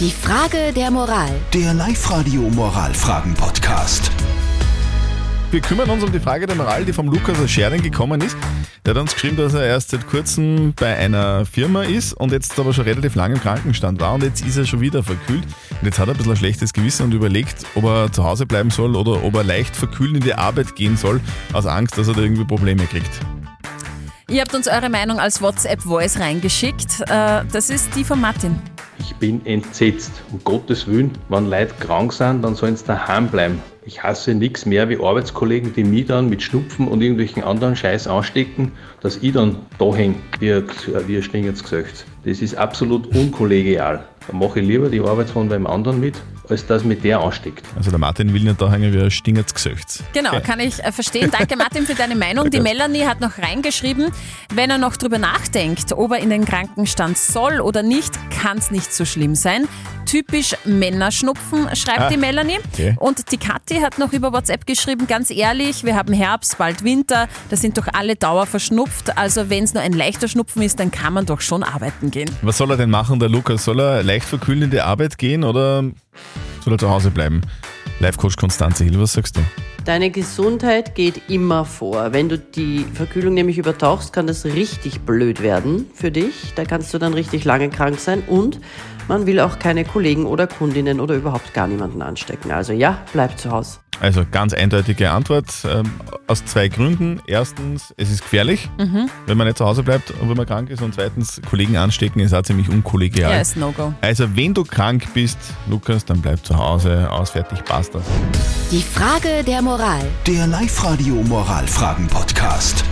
Die Frage der Moral. Der Live-Radio Moralfragen-Podcast. Wir kümmern uns um die Frage der Moral, die vom Lukas aus Schering gekommen ist. Der hat uns geschrieben, dass er erst seit kurzem bei einer Firma ist und jetzt aber schon relativ lange im Krankenstand war und jetzt ist er schon wieder verkühlt. Und jetzt hat er ein bisschen ein schlechtes Gewissen und überlegt, ob er zu Hause bleiben soll oder ob er leicht verkühlt in die Arbeit gehen soll, aus Angst, dass er da irgendwie Probleme kriegt. Ihr habt uns eure Meinung als WhatsApp-Voice reingeschickt. Äh, Das ist die von Martin. Ich bin entsetzt. Um Gottes Willen, wenn Leute krank sind, dann sollen sie daheim bleiben. Ich hasse nichts mehr wie Arbeitskollegen, die mich dann mit Schnupfen und irgendwelchen anderen Scheiß anstecken, dass ich dann da hänge, wie wie ein stingendes Gesicht. Das ist absolut unkollegial. Da mache ich lieber die Arbeit von beim anderen mit, als dass mit der ansteckt. Also der Martin will nicht da hängen wie ein Gesicht. Genau, kann ich äh, verstehen. Danke Martin für deine Meinung. Die Melanie hat noch reingeschrieben, wenn er noch drüber nachdenkt, ob er in den Krankenstand soll oder nicht, kann es nicht so schlimm sein. Typisch Männerschnupfen, schreibt Ah, die Melanie. okay. Und die Kathi hat noch über WhatsApp geschrieben, ganz ehrlich, wir haben Herbst, bald Winter, da sind doch alle Dauer verschnupft. Also wenn es nur ein leichter Schnupfen ist, dann kann man doch schon arbeiten gehen. Was soll er denn machen, der Lukas? Soll er leicht verkühlt in die Arbeit gehen oder soll er zu Hause bleiben? Live-Coach Konstanze Hill, was sagst du? Deine Gesundheit geht immer vor. Wenn du die Verkühlung nämlich übertauchst, kann das richtig blöd werden für dich. Da kannst du dann richtig lange krank sein und man will auch keine Kollegen oder Kundinnen oder überhaupt gar niemanden anstecken. Also ja, bleib zu Hause. Also ganz eindeutige Antwort ähm, aus zwei Gründen. Erstens, es ist gefährlich, wenn man nicht zu Hause bleibt und wenn man krank ist. Und zweitens, Kollegen anstecken ist auch ziemlich unkollegial. Ja, ist No-Go. Also wenn du krank bist, Lukas, dann bleib zu Hause, ausfertig, passt das. Die Frage der Moral. Der Live-Radio Moralfragen-Podcast.